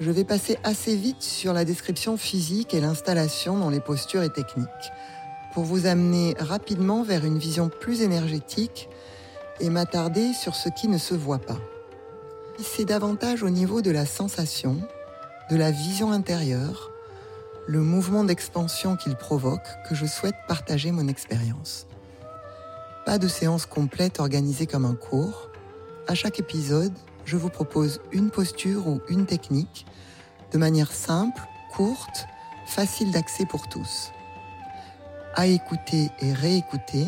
je vais passer assez vite sur la description physique et l'installation dans les postures et techniques, pour vous amener rapidement vers une vision plus énergétique et m'attarder sur ce qui ne se voit pas. C'est davantage au niveau de la sensation, de la vision intérieure, le mouvement d'expansion qu'il provoque que je souhaite partager mon expérience. Pas de séance complète organisée comme un cours. À chaque épisode, je vous propose une posture ou une technique de manière simple, courte, facile d'accès pour tous. À écouter et réécouter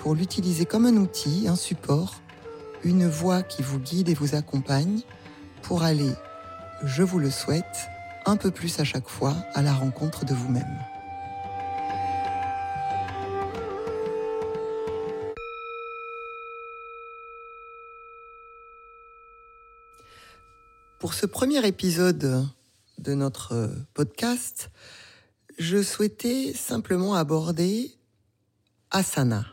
pour l'utiliser comme un outil, un support, une voix qui vous guide et vous accompagne pour aller, je vous le souhaite, un peu plus à chaque fois à la rencontre de vous-même. Pour ce premier épisode de notre podcast, je souhaitais simplement aborder asana.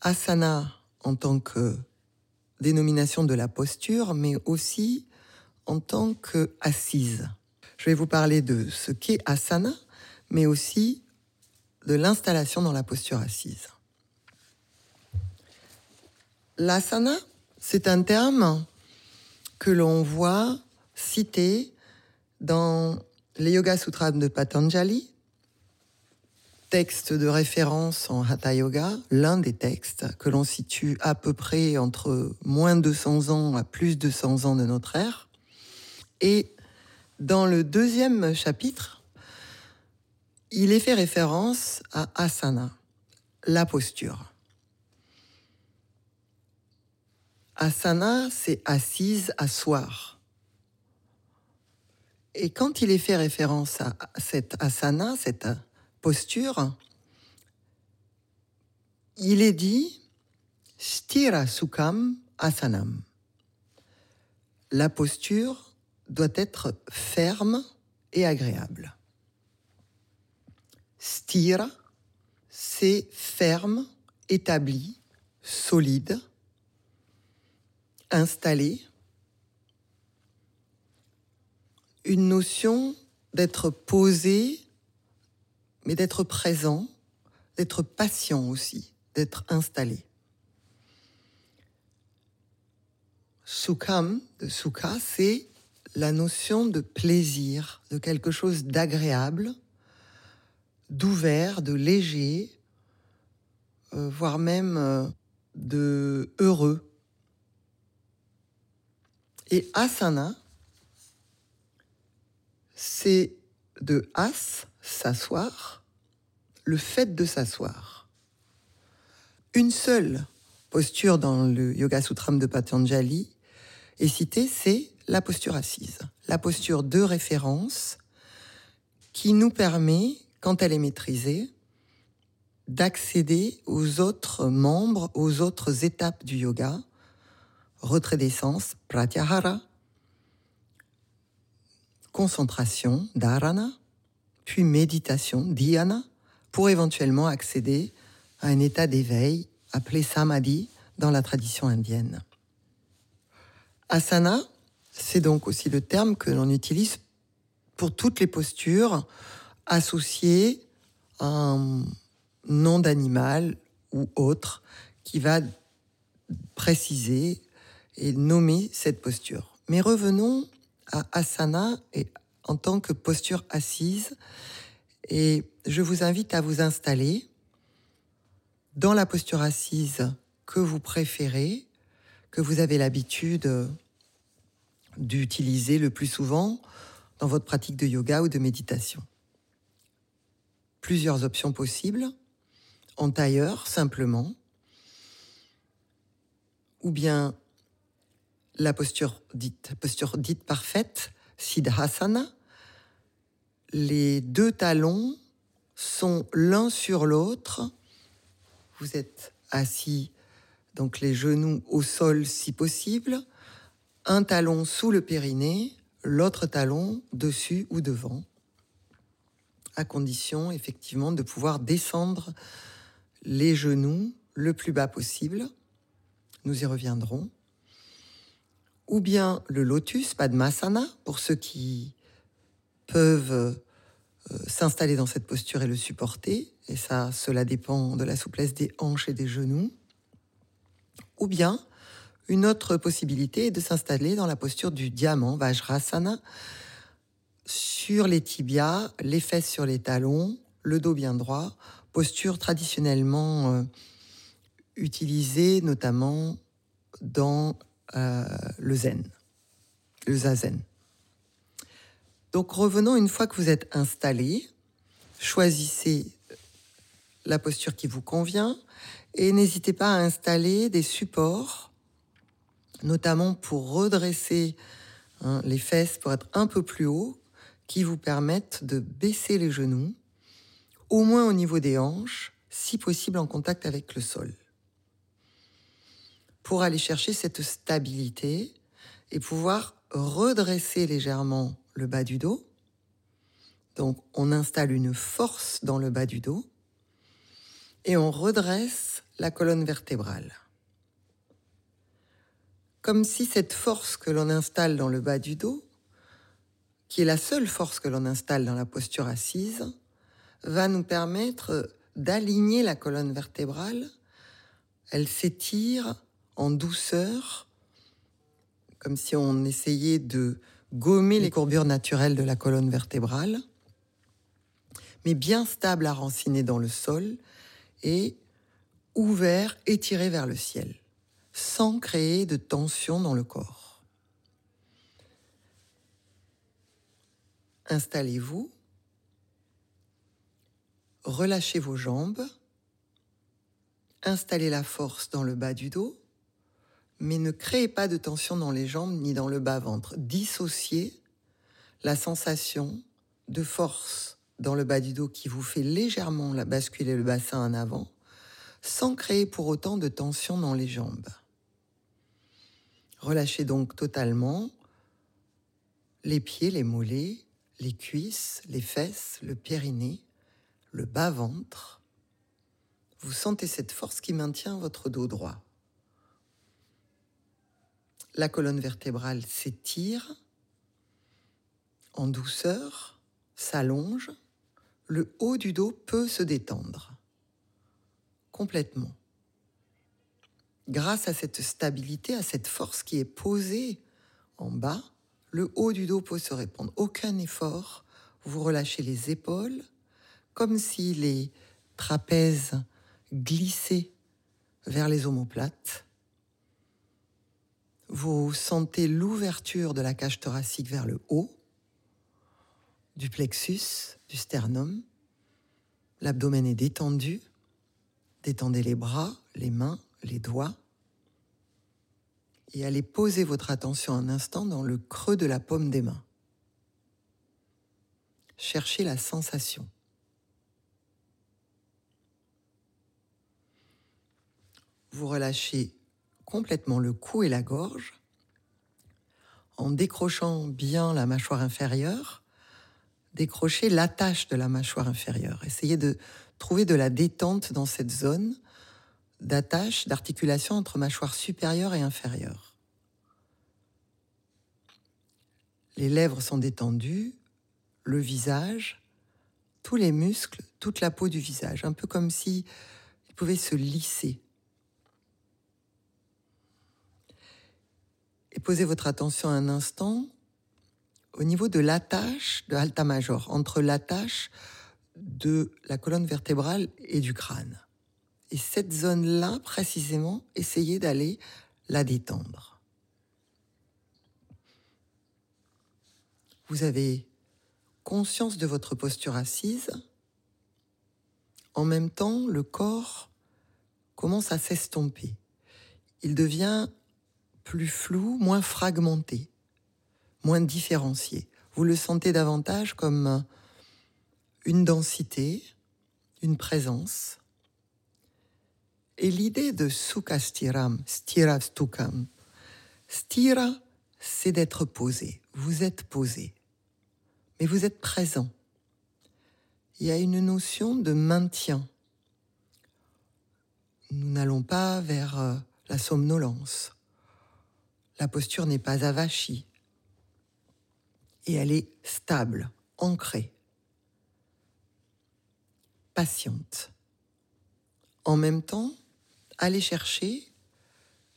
Asana en tant que dénomination de la posture, mais aussi en tant que assise. Je vais vous parler de ce qu'est asana, mais aussi de l'installation dans la posture assise. L'asana, c'est un terme que l'on voit cité dans les Yoga Sutras de Patanjali, texte de référence en Hatha Yoga, l'un des textes que l'on situe à peu près entre moins de 200 ans à plus de 100 ans de notre ère. Et dans le deuxième chapitre, il est fait référence à asana, la posture. Asana, c'est assise, asseoir. Et quand il est fait référence à cette asana, cette posture, il est dit Stira Asanam. La posture doit être ferme et agréable. Stira, c'est ferme, établi, solide, installé. Une notion d'être posé mais d'être présent, d'être patient aussi, d'être installé. Sukham, de sukha, c'est la notion de plaisir, de quelque chose d'agréable, d'ouvert, de léger, euh, voire même euh, de heureux. Et asana, c'est de as, s'asseoir, le fait de s'asseoir. Une seule posture dans le Yoga Sutram de Patanjali est citée, c'est la posture assise, la posture de référence qui nous permet, quand elle est maîtrisée, d'accéder aux autres membres, aux autres étapes du yoga, retrait d'essence, pratyahara, concentration, dharana, puis méditation, dhyana, pour éventuellement accéder à un état d'éveil appelé samadhi dans la tradition indienne. Asana, c'est donc aussi le terme que l'on utilise pour toutes les postures associées à un nom d'animal ou autre qui va préciser et nommer cette posture. Mais revenons à asana et en tant que posture assise et je vous invite à vous installer dans la posture assise que vous préférez, que vous avez l'habitude d'utiliser le plus souvent dans votre pratique de yoga ou de méditation. Plusieurs options possibles, en tailleur simplement, ou bien la posture dite, posture dite parfaite, Siddhasana, les deux talons sont l'un sur l'autre. Vous êtes assis, donc les genoux au sol si possible, un talon sous le périnée, l'autre talon dessus ou devant, à condition effectivement de pouvoir descendre les genoux le plus bas possible. Nous y reviendrons. Ou bien le lotus, Padmasana, pour ceux qui peuvent euh, s'installer dans cette posture et le supporter. Et ça, cela dépend de la souplesse des hanches et des genoux. Ou bien, une autre possibilité est de s'installer dans la posture du diamant, Vajrasana, sur les tibias, les fesses sur les talons, le dos bien droit, posture traditionnellement euh, utilisée notamment dans euh, le zen, le zazen. Donc revenons une fois que vous êtes installé, choisissez la posture qui vous convient et n'hésitez pas à installer des supports, notamment pour redresser hein, les fesses pour être un peu plus haut, qui vous permettent de baisser les genoux, au moins au niveau des hanches, si possible en contact avec le sol. Pour aller chercher cette stabilité et pouvoir redresser légèrement le bas du dos. Donc on installe une force dans le bas du dos et on redresse la colonne vertébrale. Comme si cette force que l'on installe dans le bas du dos, qui est la seule force que l'on installe dans la posture assise, va nous permettre d'aligner la colonne vertébrale. Elle s'étire en douceur, comme si on essayait de gommer les courbures naturelles de la colonne vertébrale, mais bien stable à ranciner dans le sol et ouvert, étiré vers le ciel, sans créer de tension dans le corps. Installez-vous, relâchez vos jambes, installez la force dans le bas du dos, mais ne créez pas de tension dans les jambes ni dans le bas-ventre. Dissociez la sensation de force dans le bas du dos qui vous fait légèrement basculer le bassin en avant, sans créer pour autant de tension dans les jambes. Relâchez donc totalement les pieds, les mollets, les cuisses, les fesses, le périnée, le bas-ventre. Vous sentez cette force qui maintient votre dos droit la colonne vertébrale s'étire en douceur, s'allonge, le haut du dos peut se détendre complètement. Grâce à cette stabilité, à cette force qui est posée en bas, le haut du dos peut se répondre. Aucun effort, vous relâchez les épaules, comme si les trapèzes glissaient vers les omoplates vous sentez l'ouverture de la cage thoracique vers le haut, du plexus, du sternum. L'abdomen est détendu. Détendez les bras, les mains, les doigts. Et allez poser votre attention un instant dans le creux de la paume des mains. Cherchez la sensation. Vous relâchez complètement le cou et la gorge en décrochant bien la mâchoire inférieure, décrocher l'attache de la mâchoire inférieure. Essayez de trouver de la détente dans cette zone d'attache, d'articulation entre mâchoire supérieure et inférieure. Les lèvres sont détendues, le visage, tous les muscles, toute la peau du visage, un peu comme si il pouvait se lisser et posez votre attention un instant au niveau de l'attache de alta major, entre l'attache de la colonne vertébrale et du crâne. Et cette zone-là, précisément, essayez d'aller la détendre. Vous avez conscience de votre posture assise. En même temps, le corps commence à s'estomper. Il devient plus flou, moins fragmenté, moins différencié. Vous le sentez davantage comme une densité, une présence. Et l'idée de sukha stiram, stira stukam, stira, c'est d'être posé. Vous êtes posé, mais vous êtes présent. Il y a une notion de maintien. Nous n'allons pas vers euh, la somnolence. La posture n'est pas avachie. Et elle est stable, ancrée, patiente. En même temps, allez chercher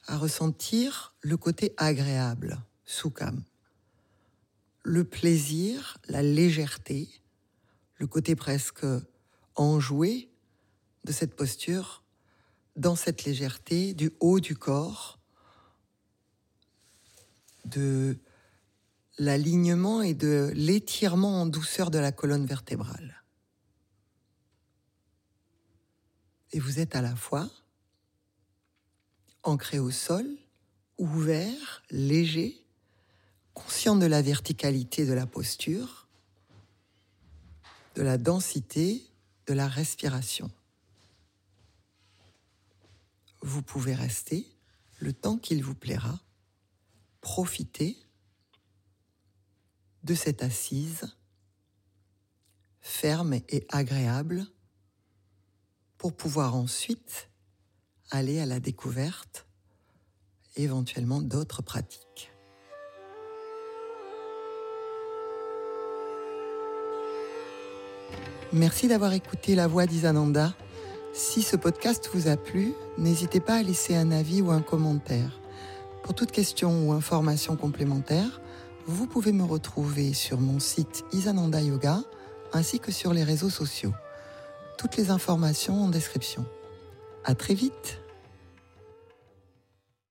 à ressentir le côté agréable, sukham. Le plaisir, la légèreté, le côté presque enjoué de cette posture, dans cette légèreté du haut du corps, de l'alignement et de l'étirement en douceur de la colonne vertébrale. Et vous êtes à la fois ancré au sol, ouvert, léger, conscient de la verticalité de la posture, de la densité de la respiration. Vous pouvez rester le temps qu'il vous plaira, profiter de cette assise ferme et agréable pour pouvoir ensuite aller à la découverte éventuellement d'autres pratiques. Merci d'avoir écouté la voix d'Isananda. Si ce podcast vous a plu, n'hésitez pas à laisser un avis ou un commentaire. Pour toute question ou information complémentaire, vous pouvez me retrouver sur mon site Isananda Yoga ainsi que sur les réseaux sociaux. Toutes les informations en description. À très vite!